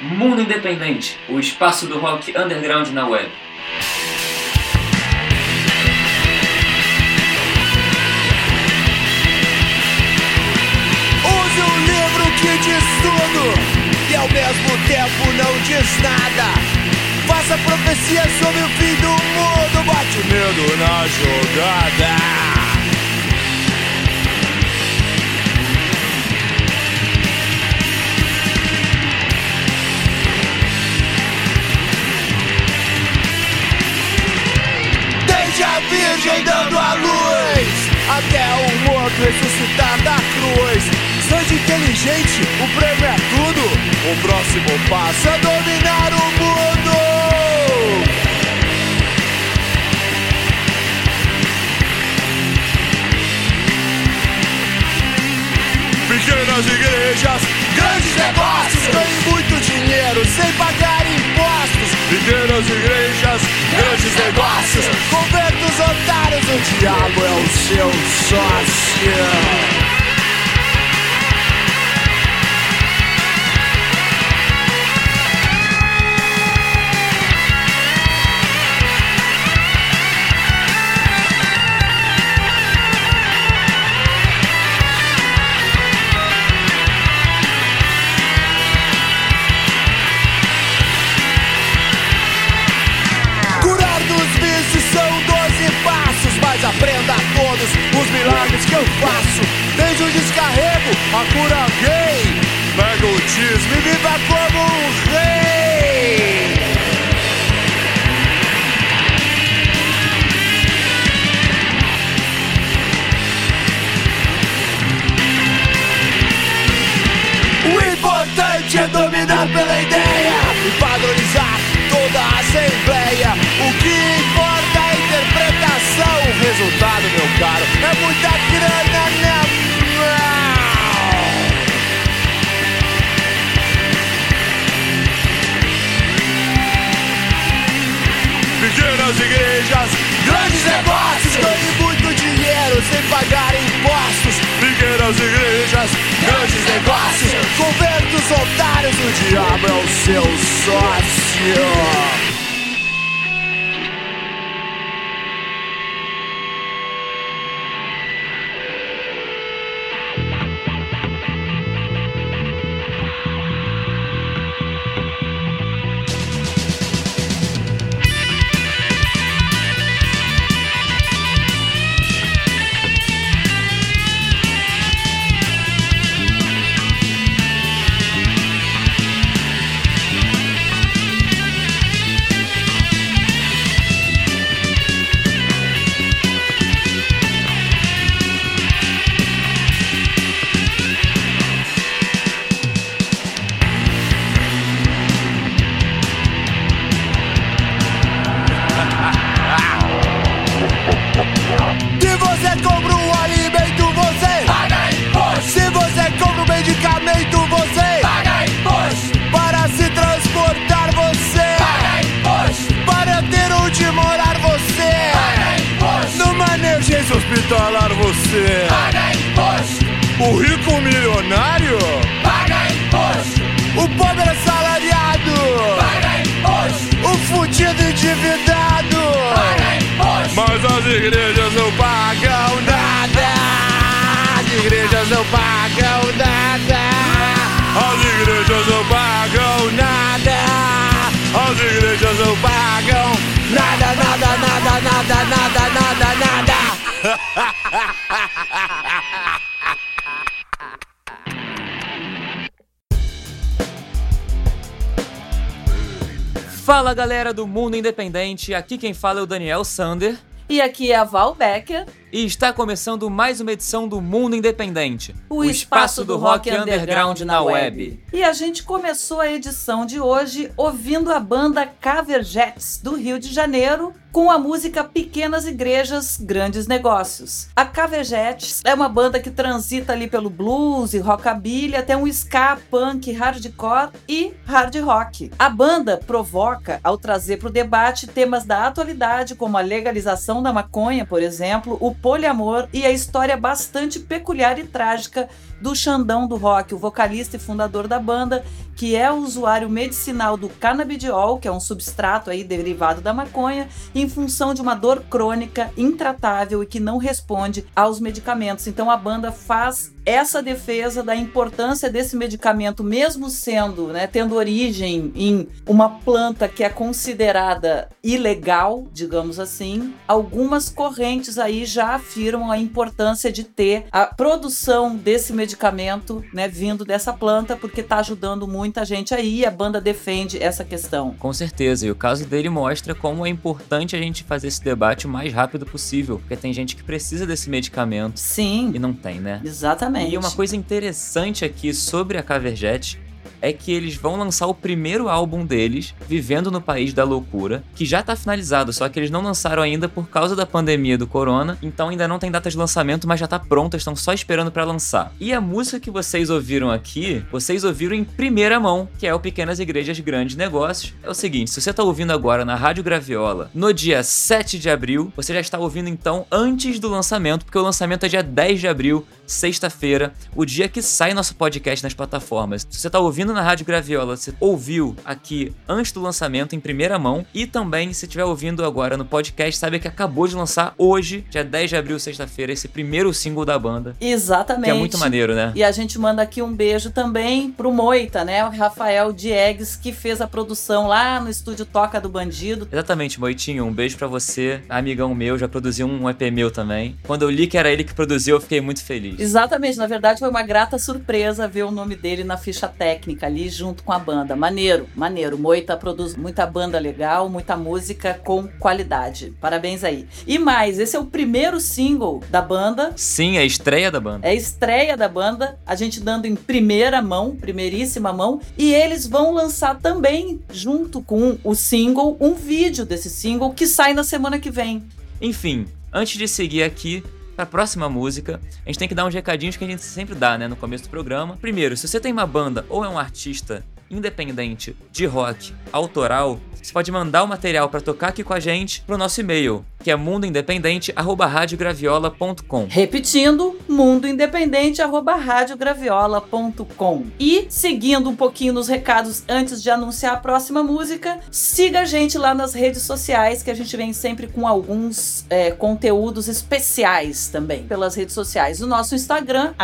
Mundo Independente, o espaço do rock underground na web. Use um livro que diz tudo e ao mesmo tempo não diz nada. Faça profecia sobre o fim do mundo, bote medo na jogada. A Virgem dando a luz. Até o morto ressuscitar da cruz. Seja inteligente, o prêmio é tudo. O próximo passo é dominar o mundo. Pequenas igrejas, grandes negócios Ganhe muito dinheiro sem pagar impostos. Pequenas igrejas, grandes negócios Converta os otários, o diabo é o seu sócio resultado, meu caro, é muita grana na mão. Pequenas igrejas, grandes negócios, ganhe muito dinheiro sem pagar impostos. Pequenas igrejas, grandes negócios, converta os otários, o diabo é o seu sócio. Fala galera do Mundo Independente, aqui quem fala é o Daniel Sander. E aqui é a Val Becker, e está começando mais uma edição do Mundo Independente, o, espaço do rock underground na web. E a gente começou a edição de hoje ouvindo a banda Caverjets do Rio de Janeiro com a música Pequenas Igrejas, Grandes Negócios. A Caverjets é uma banda que transita ali pelo blues e rockabilly até um ska, punk, hardcore e hard rock. A banda provoca ao trazer para o debate temas da atualidade como a legalização da maconha, por exemplo, o poliamor e a história bastante peculiar e trágica do Xandão do Rock, o vocalista e fundador da banda, que é usuário medicinal do canabidiol, que é um substrato aí derivado da maconha, em função de uma dor crônica intratável e que não responde aos medicamentos. Então a banda faz essa defesa da importância desse medicamento, mesmo sendo, né, tendo origem em uma planta que é considerada ilegal, digamos assim, algumas correntes aí já afirmam a importância de ter a produção desse medicamento, né, vindo dessa planta, porque está ajudando muita gente aí e a banda defende essa questão. Com certeza, e o caso dele mostra como é importante a gente fazer esse debate o mais rápido possível, porque tem gente que precisa desse medicamento. Sim. E não tem, né? Exatamente. E uma coisa interessante aqui sobre a Caverjet é que eles vão lançar o primeiro álbum deles, Vivendo no País da Loucura, que já tá finalizado, só que eles não lançaram ainda por causa da pandemia do corona, então ainda não tem data de lançamento, mas já tá pronta, estão só esperando para lançar. E a música que vocês ouviram aqui, vocês ouviram em primeira mão, que é o Pequenas Igrejas Grandes Negócios. É o seguinte, se você tá ouvindo agora na Rádio Graviola, no dia 7 de abril, você já está ouvindo então antes do lançamento, porque o lançamento é dia 10 de abril, sexta-feira, o dia que sai nosso podcast nas plataformas. Se você tá ouvindo na Rádio Graviola, você ouviu aqui antes do lançamento, em primeira mão. E também, se estiver ouvindo agora no podcast, sabe que acabou de lançar hoje, dia 10 de abril, sexta-feira, esse primeiro single da banda. Exatamente. Que é muito maneiro, né? E a gente manda aqui um beijo também pro Moita, né? O Rafael Diegues, que fez a produção lá no estúdio Toca do Bandido. Exatamente, Moitinho. Um beijo para você, amigão meu, já produziu um EP meu também. Quando eu li que era ele que produziu, eu fiquei muito feliz. Exatamente, na verdade foi uma grata surpresa ver o nome dele na ficha técnica ali junto com a banda. Maneiro, maneiro. Moita produz muita banda legal, muita música com qualidade. Parabéns aí. E mais, esse é o primeiro single da banda. Sim, é a estreia da banda. É a estreia da banda, a gente dando em primeira mão, primeiríssima mão, e eles vão lançar também, junto com o single, um vídeo desse single que sai na semana que vem. Enfim, antes de seguir aqui, para a próxima música, a gente tem que dar uns recadinhos que a gente sempre dá, né, no começo do programa. Primeiro, se você tem uma banda ou é um artista independente de rock autoral, você pode mandar o material para tocar aqui com a gente pro nosso e-mail, que é mundoindependente@radiograviola.com. Repetindo, mundoindependente@radiograviola.com. E seguindo um pouquinho nos recados antes de anunciar a próxima música, siga a gente lá nas redes sociais, que a gente vem sempre com alguns é, conteúdos especiais também pelas redes sociais. O nosso Instagram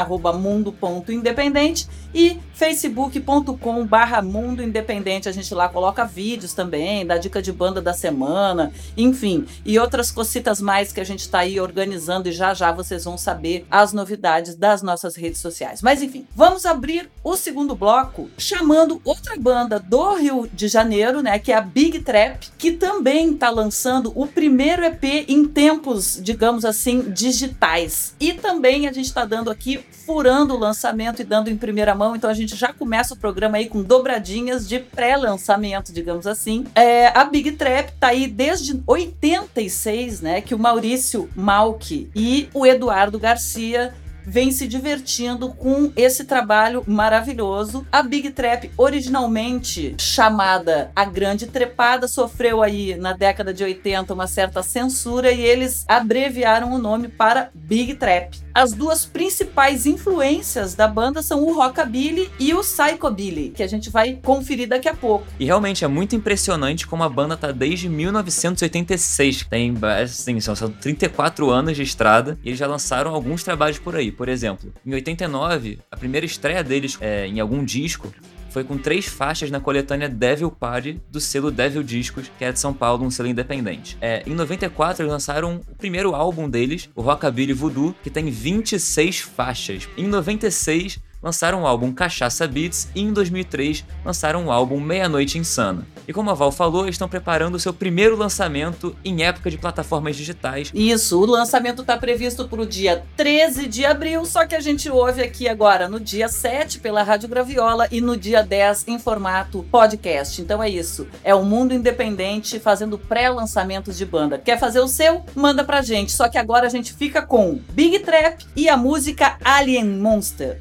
@mundo.independente e facebook.com/mundo independente. A gente lá coloca vídeos também, dá dica de banda da semana, enfim, e outras cocitas mais que a gente está aí organizando e já já vocês vão saber as novidades das nossas redes sociais. Mas enfim, vamos abrir o segundo bloco chamando outra banda do Rio de Janeiro, né, que é a Big Trap, que também está lançando o primeiro EP em tempos, digamos assim, digitais. E também a gente está dando aqui furando o lançamento e dando em primeira mão, então a gente já começa o programa aí com dobradinhas de pré-lançamento, digamos assim. É, a Big Trap tá aí desde 86, né? Que o Maurício Malk e o Eduardo Garcia vem se divertindo com esse trabalho maravilhoso. A Big Trap, originalmente chamada A Grande Trepada, sofreu aí na década de 80 uma certa censura e eles abreviaram o nome para Big Trap. As duas principais influências da banda são o rockabilly e o psychobilly, que a gente vai conferir daqui a pouco. E realmente é muito impressionante como a banda tá desde 1986, tem assim, são 34 anos de estrada, e eles já lançaram alguns trabalhos por aí. Por exemplo, em 89, a primeira estreia deles é, em algum disco foi com três faixas na coletânea Devil Party do selo Devil Discos, que é de São Paulo, um selo independente. É, em 94 eles lançaram o primeiro álbum deles, o Rockabilly Voodoo, que tem 26 faixas. Em 96 lançaram o álbum Cachaça Beats e em 2003 lançaram o álbum Meia-Noite Insana. E como a Val falou, estão preparando o seu primeiro lançamento em época de plataformas digitais. Isso, o lançamento está previsto para o dia 13 de abril, só que a gente ouve aqui agora no dia 7 pela Rádio Graviola e no dia 10 em formato podcast. Então é isso, é o mundo independente fazendo pré-lançamentos de banda. Quer fazer o seu? Manda pra gente. Só que agora a gente fica com Big Trap e a música Alien Monster.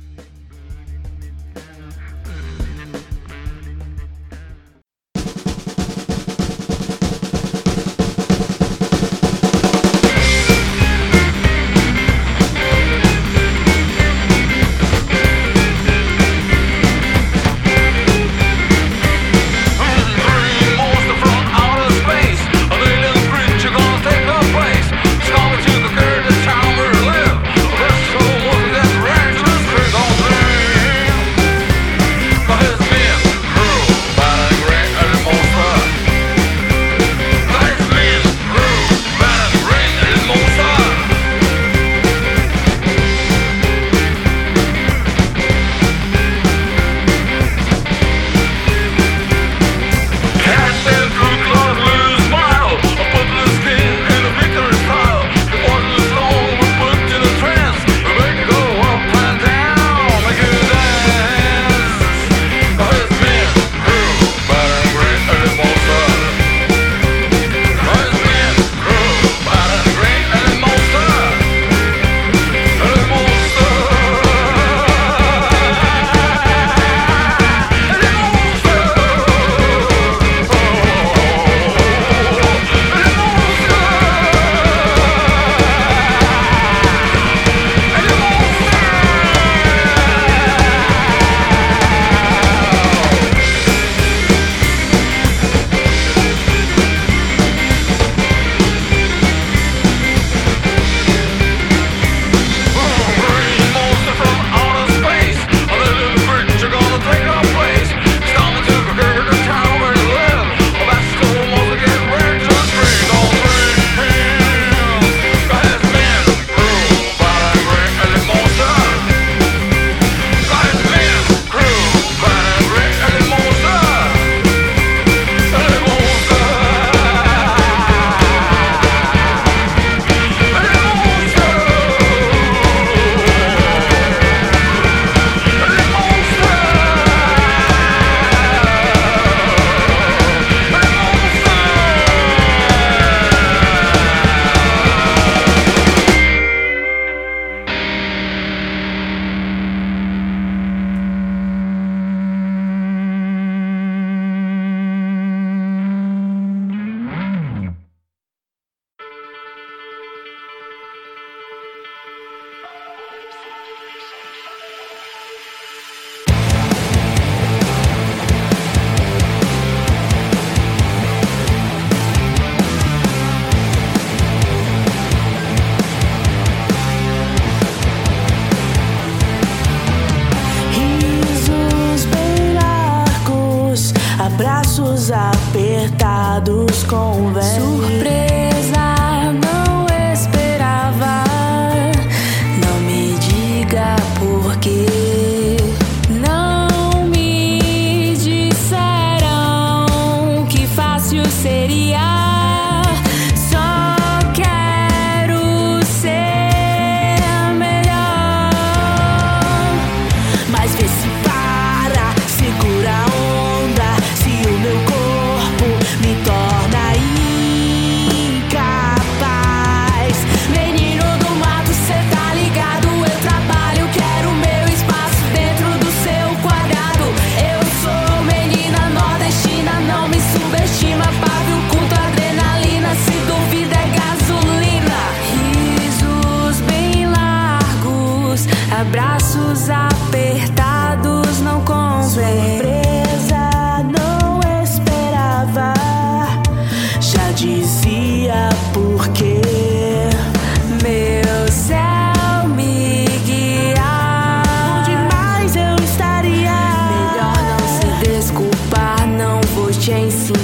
Apertados com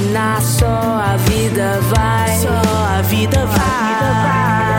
ensinar. Só a vida vai. Só a vida vai. Menino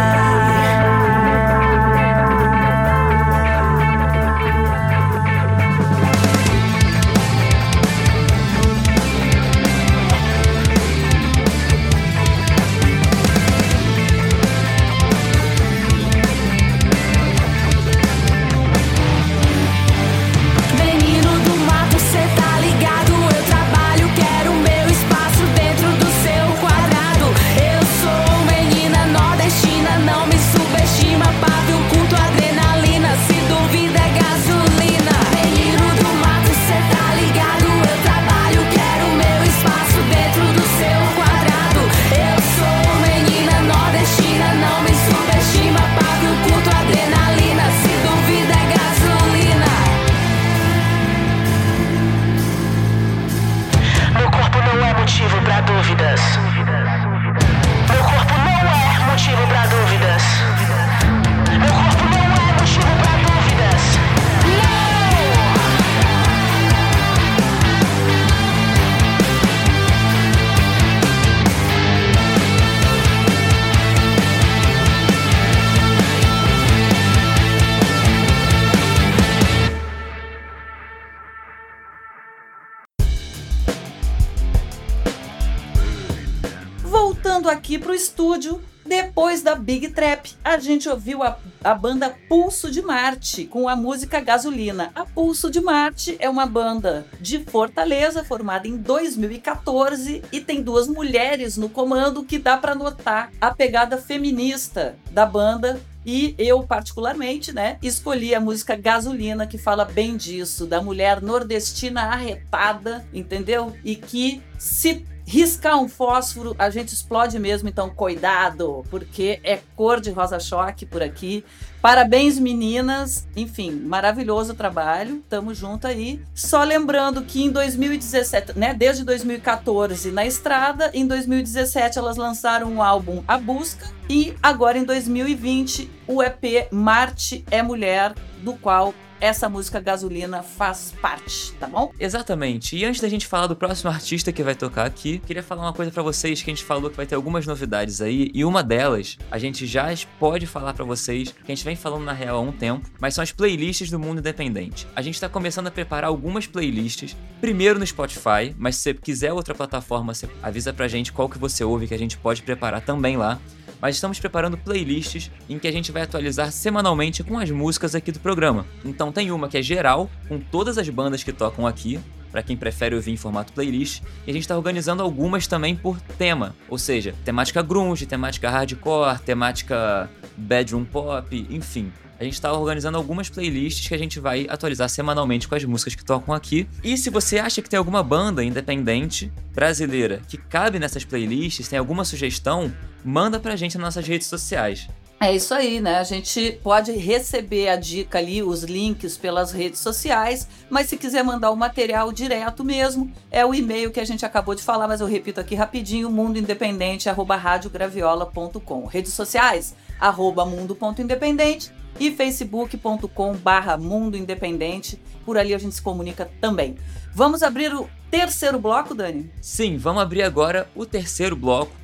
estúdio, depois da Big Trap, a gente ouviu a, a banda Pulso de Marte com a música Gasolina. A Pulso de Marte é uma banda de Fortaleza, formada em 2014 e tem duas mulheres no comando que dá para notar a pegada feminista da banda. E eu, particularmente, né, escolhi a música Gasolina, que fala bem disso, da mulher nordestina arretada, entendeu? E que se riscar um fósforo, a gente explode mesmo, então cuidado, porque é cor de rosa-choque por aqui. Parabéns, meninas. Enfim, maravilhoso trabalho. Tamo junto aí. Só lembrando que em 2017, né, desde 2014 na estrada, em 2017 elas lançaram o álbum A Busca e agora em 2020 o EP Marte é Mulher, do qual essa música Gasolina faz parte, tá bom? Exatamente. E antes da gente falar do próximo artista que vai tocar aqui, queria falar uma coisa pra vocês que a gente falou que vai ter algumas novidades aí, e uma delas a gente já pode falar pra vocês, que a gente vem falando na real há um tempo, mas são as playlists do mundo independente. A gente tá começando a preparar algumas playlists, primeiro no Spotify, mas se você quiser outra plataforma, você avisa pra gente qual que você ouve que a gente pode preparar também lá mas estamos preparando playlists em que a gente vai atualizar semanalmente com as músicas aqui do programa. Então tem uma que é geral, com todas as bandas que tocam aqui, para quem prefere ouvir em formato playlist, e a gente está organizando algumas também por tema, ou seja, temática grunge, temática hardcore, temática bedroom pop, enfim. A gente está organizando algumas playlists que a gente vai atualizar semanalmente com as músicas que tocam aqui. E se você acha que tem alguma banda independente brasileira que cabe nessas playlists, tem alguma sugestão, manda pra gente nas nossas redes sociais. É isso aí, né? A gente pode receber a dica ali, os links pelas redes sociais, mas se quiser mandar o material direto mesmo, é o e-mail que a gente acabou de falar, mas eu repito aqui rapidinho, mundoindependente@radiograviola.com. Redes sociais, arroba mundo.independente e facebook.com barra Mundo Independente. Por ali a gente se comunica também. Vamos abrir o terceiro bloco, Dani? Sim, vamos abrir agora o terceiro bloco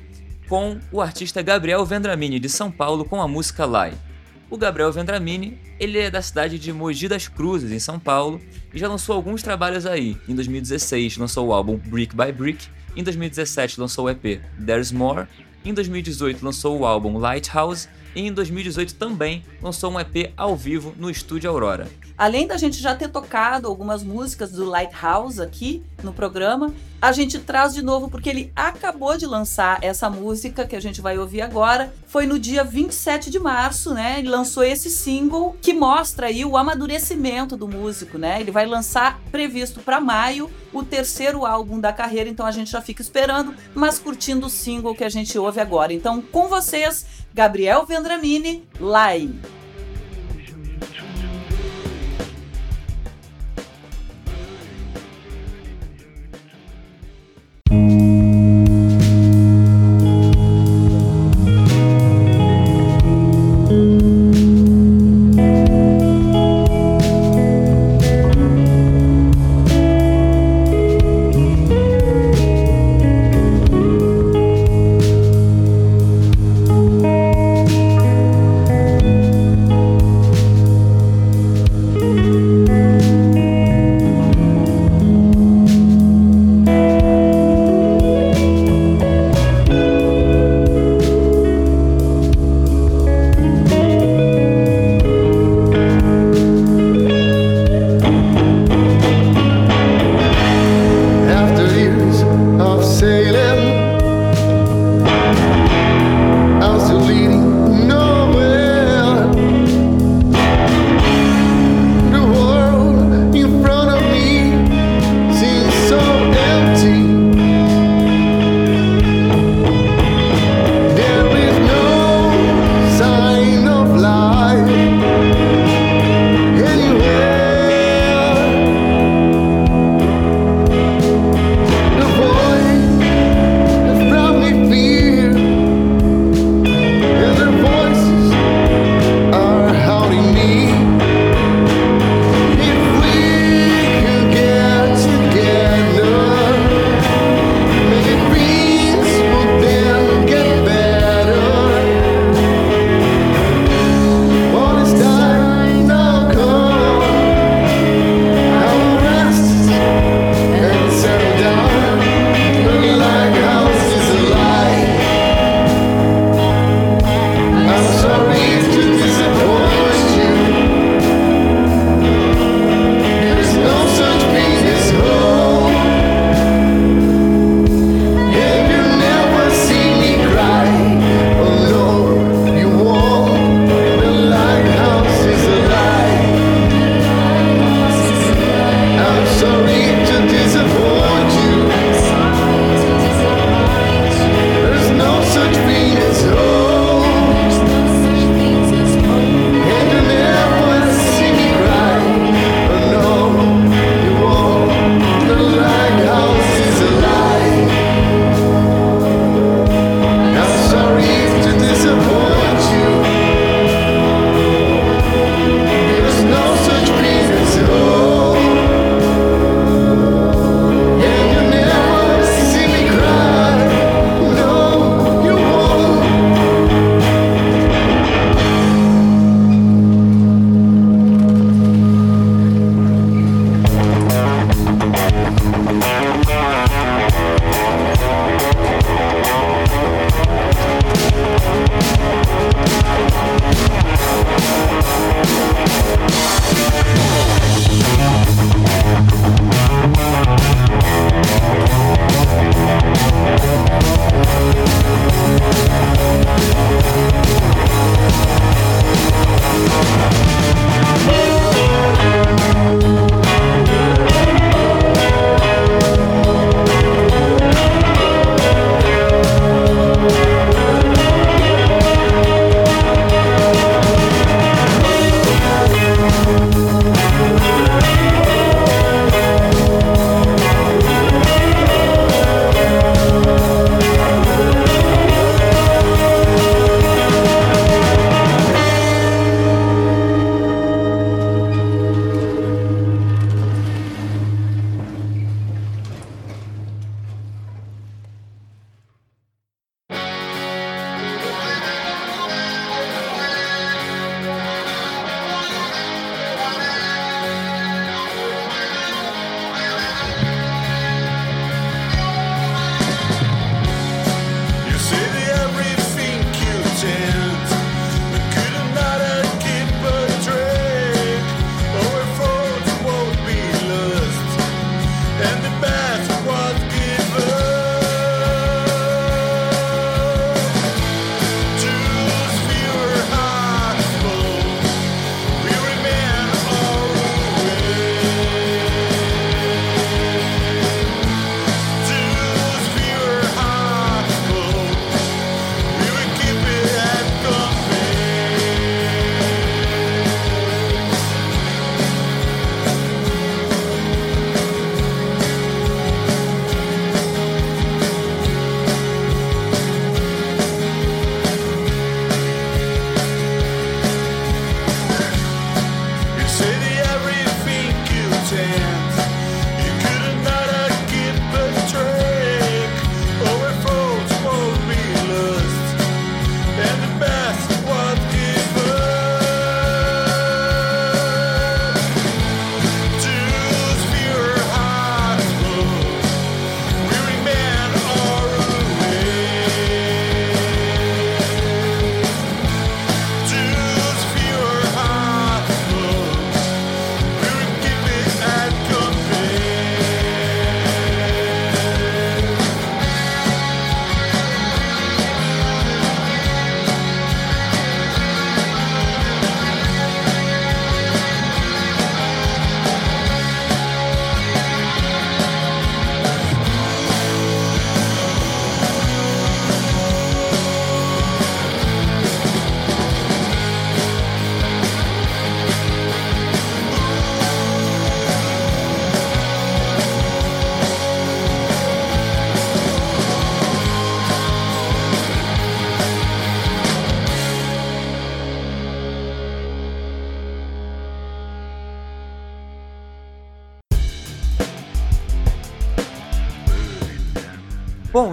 com o artista Gabriel Vendramini de São Paulo com a música Lai. O Gabriel Vendramini, ele é da cidade de Mogi das Cruzes, em São Paulo, e já lançou alguns trabalhos aí. Em 2016 lançou o álbum Brick by Brick, em 2017 lançou o EP There's More, em 2018 lançou o álbum Lighthouse e em 2018 também lançou um EP ao vivo no estúdio Aurora. Além da gente já ter tocado algumas músicas do Lighthouse aqui no programa, a gente traz de novo porque ele acabou de lançar essa música que a gente vai ouvir agora. Foi no dia 27 de março, né? Ele lançou esse single que mostra aí o amadurecimento do músico, né? Ele vai lançar previsto para maio o terceiro álbum da carreira, então a gente já fica esperando, mas curtindo o single que a gente ouve agora. Então, com vocês, Gabriel Vendramini, Lai.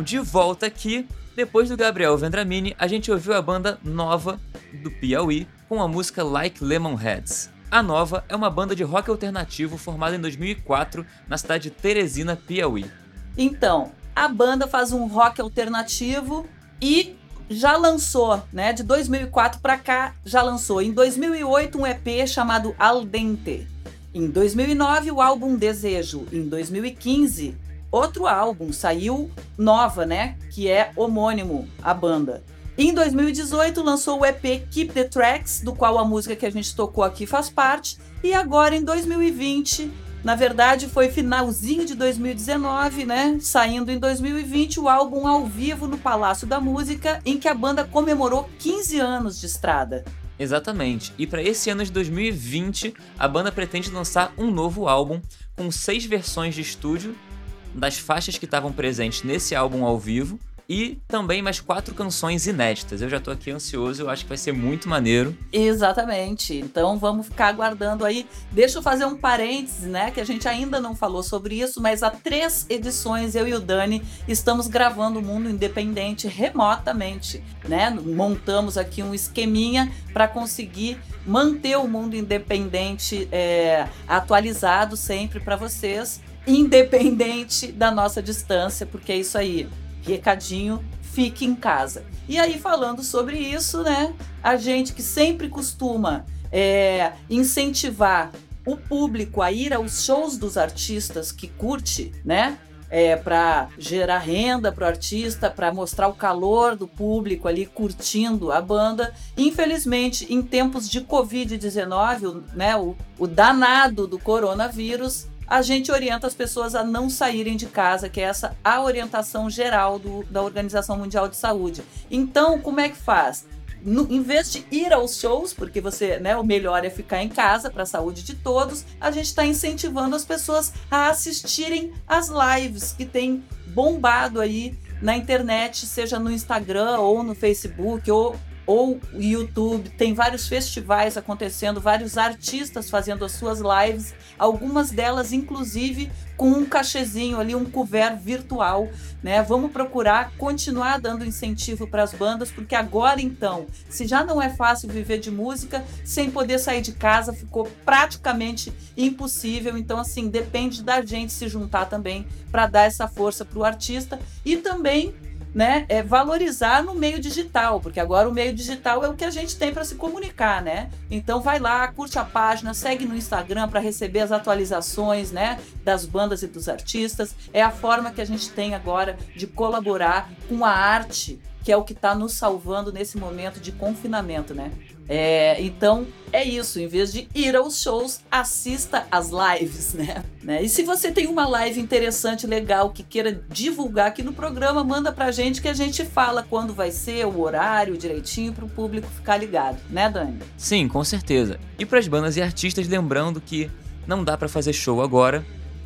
De volta aqui, depois do Gabriel Vendramini, a gente ouviu a banda nova do Piauí com a música Like Lemonheads. A Nova é uma banda de rock alternativo formada em 2004 na cidade de Teresina, Piauí. Então, a banda faz um rock alternativo e já lançou, né, de 2004 para cá, já lançou em 2008 um EP chamado Al Dente. Em 2009 o álbum Desejo, em 2015 outro álbum saiu nova, né, que é homônimo a banda. Em 2018 lançou o EP Keep the Tracks, do qual a música que a gente tocou aqui faz parte, e agora em 2020, na verdade foi finalzinho de 2019, né, saindo em 2020 o álbum ao vivo no Palácio da Música, em que a banda comemorou 15 anos de estrada. Exatamente. E para esse ano de 2020, a banda pretende lançar um novo álbum com seis versões de estúdio das faixas que estavam presentes nesse álbum ao vivo e também mais quatro canções inéditas. Eu já tô aqui ansioso, eu acho que vai ser muito maneiro. Exatamente. Então vamos ficar aguardando aí. Deixa eu fazer um parênteses, né? Que a gente ainda não falou sobre isso, mas há três edições eu e o Dani estamos gravando o Mundo Independente remotamente, né? Montamos aqui um esqueminha para conseguir manter o Mundo Independente é, atualizado sempre para vocês, independente da nossa distância, porque é isso aí recadinho, fique em casa. E aí, falando sobre isso, né? A gente que sempre costuma é, incentivar o público a ir aos shows dos artistas que curte, né? É, para gerar renda para o artista, para mostrar o calor do público ali curtindo a banda. Infelizmente, em tempos de Covid-19, né, o, o danado do coronavírus, a gente orienta as pessoas a não saírem de casa, que é essa a orientação geral do, da Organização Mundial de Saúde. Então, como é que faz? No, em vez de ir aos shows, porque você, né, o melhor é ficar em casa para a saúde de todos, a gente está incentivando as pessoas a assistirem as lives que tem bombado aí na internet, seja no Instagram ou no Facebook ou ou YouTube, tem vários festivais acontecendo, vários artistas fazendo as suas lives, algumas delas inclusive com um cachezinho ali, um couvert virtual, né? Vamos procurar continuar dando incentivo para as bandas, porque agora então, se já não é fácil viver de música sem poder sair de casa, ficou praticamente impossível. Então assim, depende da gente se juntar também para dar essa força para o artista e também né, é valorizar no meio digital, porque agora o meio digital é o que a gente tem para se comunicar, né? Então vai lá, curte a página, segue no Instagram para receber as atualizações, né, das bandas e dos artistas. É a forma que a gente tem agora de colaborar com a arte, que é o que está nos salvando nesse momento de confinamento, né? É, então é isso, em vez de ir aos shows, assista às lives, né? né? E se você tem uma live interessante, legal, que queira divulgar aqui no programa, manda pra gente que a gente fala quando vai ser, o horário direitinho para o público ficar ligado, né, Dani? Sim, com certeza. E para as bandas e artistas, lembrando que não dá para fazer show agora,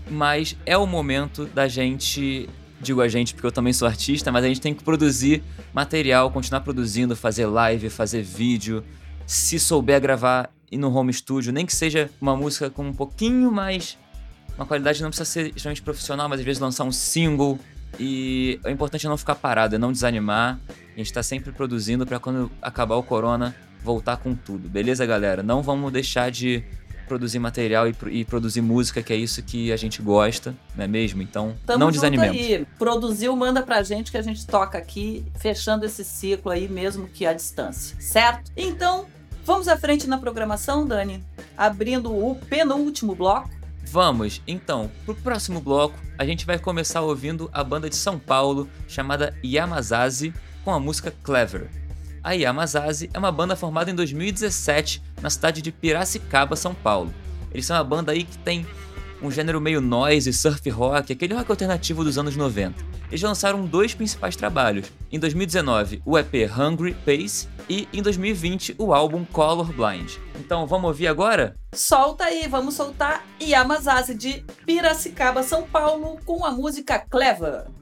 mas é o momento da gente digo a gente porque eu também sou artista, mas a gente tem que produzir material, continuar produzindo, fazer live, fazer vídeo, se souber gravar e no home studio, nem que seja uma música com um pouquinho mais. Uma qualidade não precisa ser extremamente profissional, mas às vezes lançar um single. E o importante é não ficar parado, é não desanimar. A gente tá sempre produzindo para quando acabar o corona voltar com tudo, beleza, galera? Não vamos deixar de produzir material e, e, produzir música, que é isso que a gente gosta, não é mesmo? Então, Tamo não desanimemos. Aí. Produziu, manda pra gente que a gente toca aqui, fechando esse ciclo aí, mesmo que à distância, certo? Então, Vamos à frente na programação, Dani? Abrindo o penúltimo bloco. Vamos, então, pro próximo bloco, a gente vai começar ouvindo a banda de São Paulo chamada Yamazazi com a música Clever. A Yamazazi é uma banda formada em 2017 na cidade de Piracicaba, São Paulo. Eles são uma banda aí que tem um gênero meio noise, surf rock, aquele rock alternativo dos anos 90. Eles lançaram dois principais trabalhos. Em 2019, o EP Hungry Pace e em 2020 o álbum Colorblind. Então vamos ouvir agora? Solta aí, vamos soltar Yamazazi de Piracicaba, São Paulo, com a música Clever.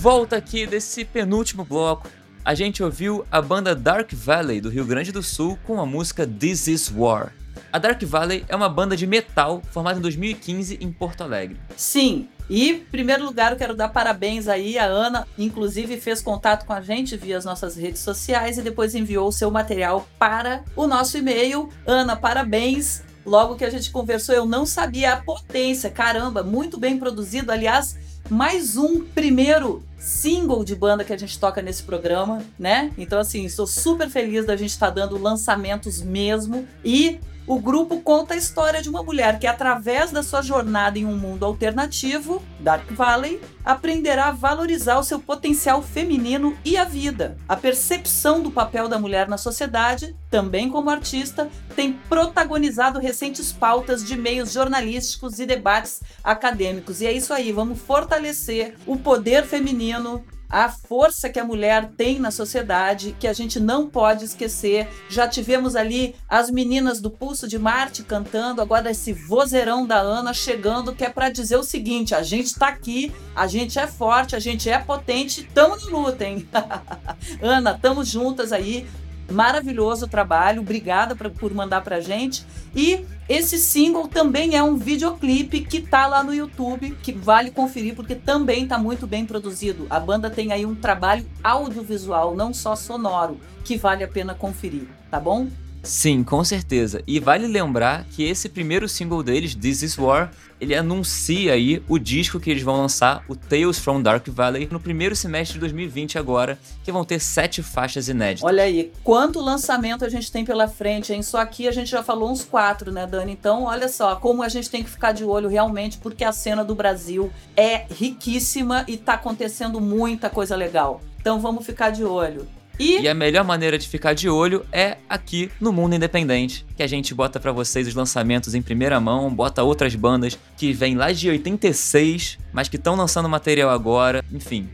Volta aqui desse penúltimo bloco, a gente ouviu a banda Dark Valley do Rio Grande do Sul com a música This Is War. A Dark Valley é uma banda de metal formada em 2015 em Porto Alegre. Sim, e, em primeiro lugar, eu quero dar parabéns aí. A Ana, inclusive, fez contato com a gente via as nossas redes sociais e depois enviou o seu material para o nosso e-mail. Ana, parabéns. Logo que a gente conversou, eu não sabia a potência. Caramba, muito bem produzido. Aliás, mais um primeiro single de banda que a gente toca nesse programa, né? Então, assim, sou super feliz da gente estar tá dando lançamentos mesmo. E o grupo conta a história de uma mulher que, através da sua jornada em um mundo alternativo, Dark Valley, aprenderá a valorizar o seu potencial feminino e a vida. A percepção do papel da mulher na sociedade, também como artista, tem protagonizado recentes pautas de meios jornalísticos e debates acadêmicos. E é isso aí, vamos fortalecer o poder feminino a força que a mulher tem na sociedade, que a gente não pode esquecer. Já tivemos ali as meninas do Pulso de Marte cantando, agora esse vozeirão da Ana chegando, que é para dizer o seguinte: a gente está aqui, a gente é forte, a gente é potente, estamos na luta, hein? Ana, estamos juntas aí. Maravilhoso o trabalho, obrigada pra, por mandar pra gente. E esse single também é um videoclipe que tá lá no YouTube, que vale conferir porque também tá muito bem produzido. A banda tem aí um trabalho audiovisual, não só sonoro, que vale a pena conferir, tá bom? Sim, com certeza. E vale lembrar que esse primeiro single deles, This Is War, ele anuncia aí o disco que eles vão lançar, o Tales from Dark Valley, no primeiro semestre de 2020 agora, que vão ter sete faixas inéditas. Olha aí, quanto lançamento a gente tem pela frente, hein? Só aqui a gente já falou uns quatro, né, Dani? Então, olha só, como a gente tem que ficar de olho realmente, porque a cena do Brasil é riquíssima e tá acontecendo muita coisa legal. Então vamos ficar de olho. E... e... a melhor maneira de ficar de olho é aqui no Mundo Independente, que a gente bota para vocês os lançamentos em primeira mão, bota outras bandas que vêm lá de 86, mas que estão lançando material agora, enfim.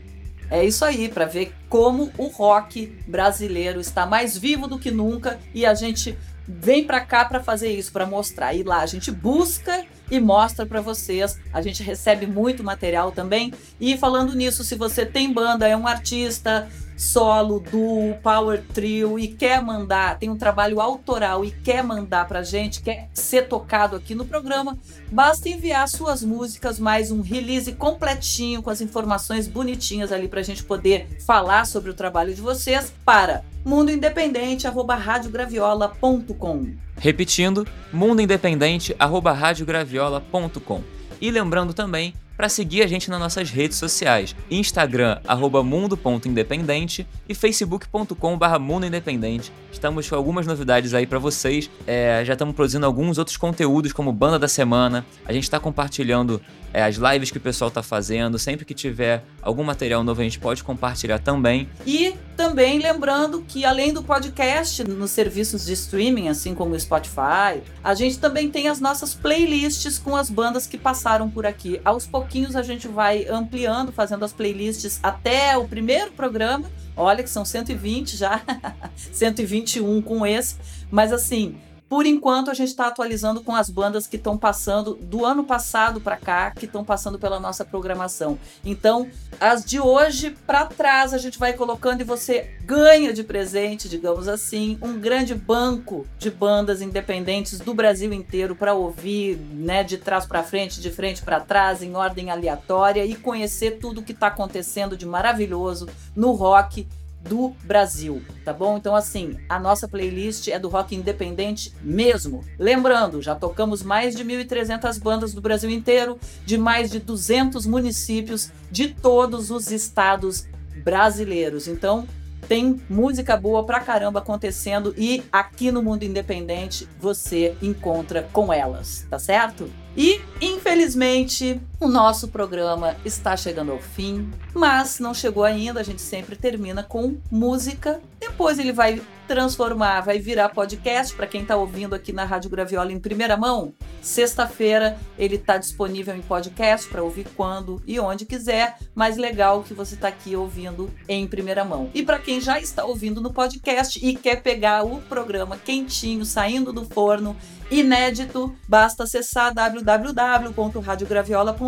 É isso aí, para ver como o rock brasileiro está mais vivo do que nunca e a gente vem para cá para fazer isso, para mostrar. E lá a gente busca e mostra para vocês. A gente recebe muito material também. E falando nisso, se você tem banda, é um artista, solo, duo, power trio e quer mandar, tem um trabalho autoral e quer mandar pra gente, quer ser tocado aqui no programa, basta enviar suas músicas, mais um release completinho com as informações bonitinhas ali pra gente poder falar sobre o trabalho de vocês para mundoindependente@radiograviola.com. Repetindo, mundoindependente@radiograviola.com. E lembrando também para seguir a gente nas nossas redes sociais: Instagram, mundo.independente e facebook.com.br mundoindependente. Estamos com algumas novidades aí para vocês. É, já estamos produzindo alguns outros conteúdos, como Banda da Semana. A gente está compartilhando é, as lives que o pessoal está fazendo. Sempre que tiver algum material novo, a gente pode compartilhar também. E também lembrando que, além do podcast nos serviços de streaming, assim como o Spotify, a gente também tem as nossas playlists com as bandas que passaram por aqui. Aos pouquinhos a gente vai ampliando, fazendo as playlists até o primeiro programa. Olha que são 120 já, 121 com esse. Mas assim, por enquanto, a gente está atualizando com as bandas que estão passando do ano passado para cá, que estão passando pela nossa programação. Então, as de hoje para trás a gente vai colocando e você ganha de presente, digamos assim, um grande banco de bandas independentes do Brasil inteiro para ouvir, né, de trás para frente, de frente para trás, em ordem aleatória e conhecer tudo o que está acontecendo de maravilhoso no rock do Brasil, tá bom? Então, assim, a nossa playlist é do rock independente mesmo. Lembrando, já tocamos mais de 1.300 bandas do Brasil inteiro, de mais de 200 municípios de todos os estados brasileiros. Então, tem música boa pra caramba acontecendo e aqui no Mundo Independente você encontra com elas, tá certo? E, infelizmente, o nosso programa está chegando ao fim, mas não chegou ainda. A gente sempre termina com música. Depois ele vai transformar, vai virar podcast para quem está ouvindo aqui na Rádio Graviola em primeira mão. Sexta-feira ele está disponível em podcast para ouvir quando e onde quiser, mas legal que você está aqui ouvindo em primeira mão. E para quem já está ouvindo no podcast e quer pegar o programa quentinho, saindo do forno, inédito, basta acessar www.radiograviola.com.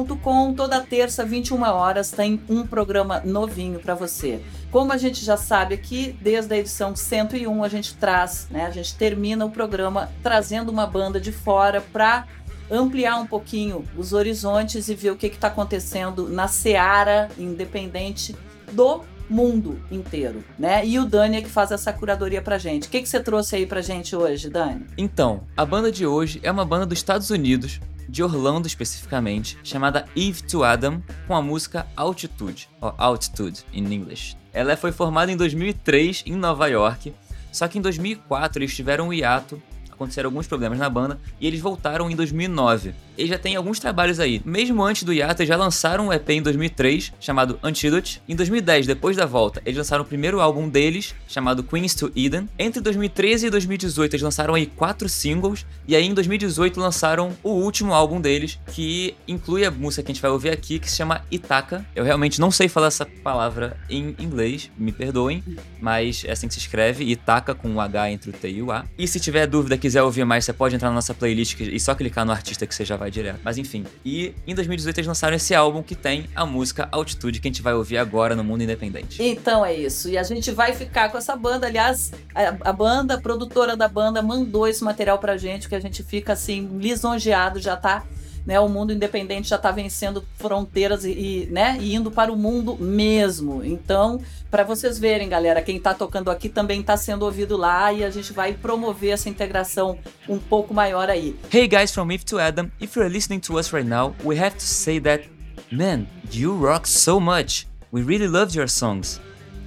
Toda terça, 21 horas, tem um programa novinho para você. Como a gente já sabe aqui, desde a edição 101 a gente traz, né, a gente termina o programa trazendo uma banda de fora para ampliar um pouquinho os horizontes e ver o que está acontecendo na seara independente do mundo inteiro, né? E o Dani é que faz essa curadoria pra gente. O que, que você trouxe aí pra gente hoje, Dani? Então, a banda de hoje é uma banda dos Estados Unidos, de Orlando especificamente, chamada Eve to Adam, com a música Altitude, ou Altitude in English. Ela foi formada em 2003 em Nova York, só que em 2004 eles tiveram um hiato, aconteceram alguns problemas na banda e eles voltaram em 2009 eles já têm alguns trabalhos aí. Mesmo antes do Yata, já lançaram um EP em 2003, chamado Antidote. Em 2010, depois da volta, eles lançaram o primeiro álbum deles, chamado Queens to Eden. Entre 2013 e 2018, eles lançaram aí quatro singles. E aí, em 2018, lançaram o último álbum deles, que inclui a música que a gente vai ouvir aqui, que se chama Itaka. Eu realmente não sei falar essa palavra em inglês, me perdoem, mas é assim que se escreve, Itaka com um H entre o T e o A. E se tiver dúvida, quiser ouvir mais, você pode entrar na nossa playlist e só clicar no artista que você já vai direto. Mas enfim. E em 2018 eles lançaram esse álbum que tem a música Altitude, que a gente vai ouvir agora no Mundo Independente. Então é isso. E a gente vai ficar com essa banda. Aliás, a, a banda, a produtora da banda, mandou esse material pra gente, que a gente fica assim, lisonjeado, já tá né, o mundo independente já está vencendo fronteiras e, e, né, e indo para o mundo mesmo. Então, para vocês verem, galera, quem está tocando aqui também está sendo ouvido lá e a gente vai promover essa integração um pouco maior aí. Hey guys from Eve to Adam, if you're listening to us right now, we have to say that, man, you rock so much. We really loved your songs.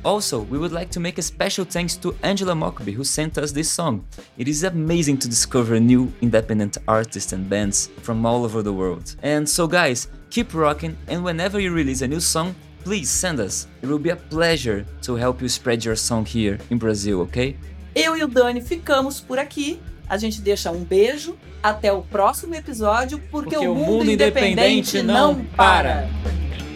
Also, we would like to make a special thanks to Angela Mockby who sent us this song. It is amazing to discover new independent artists and bands from all over the world. And so guys, keep rocking and whenever you release a new song, please send us. It will be a pleasure to help you spread your song here in Brazil, okay? Eu e o Dani ficamos por aqui. A gente deixa um beijo. Até o próximo episódio, porque, porque o, mundo o mundo, independente, independente não para. Independente,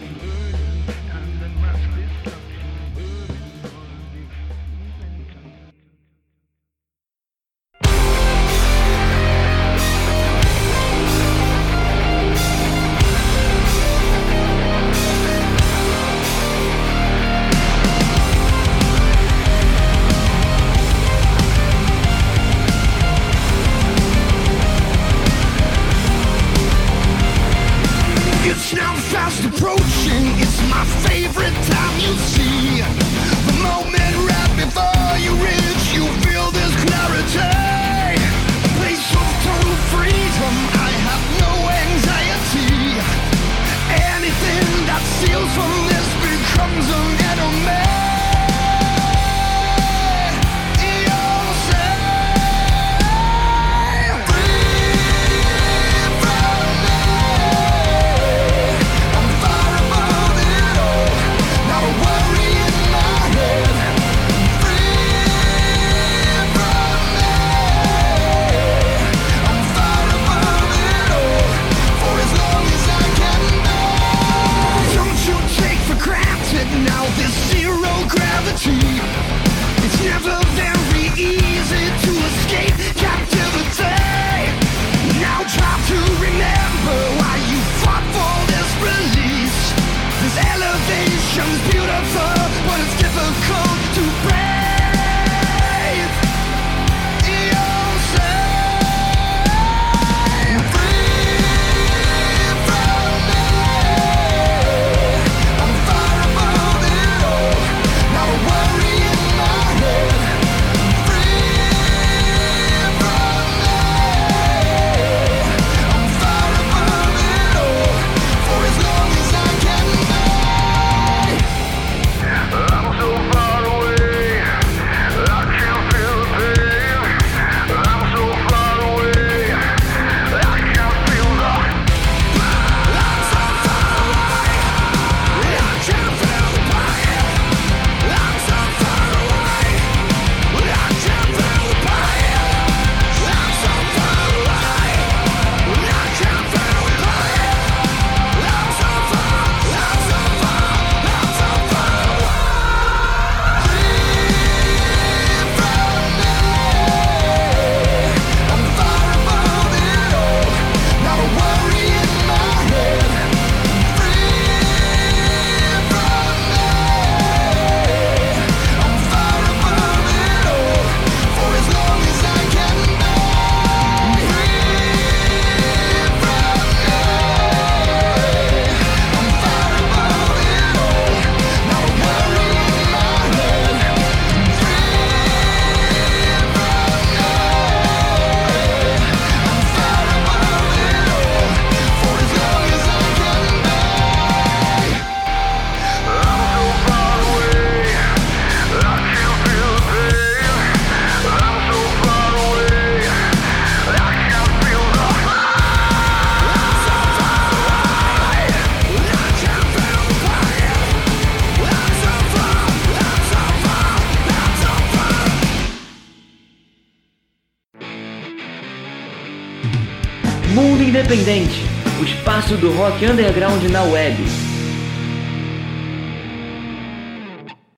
rock underground na web.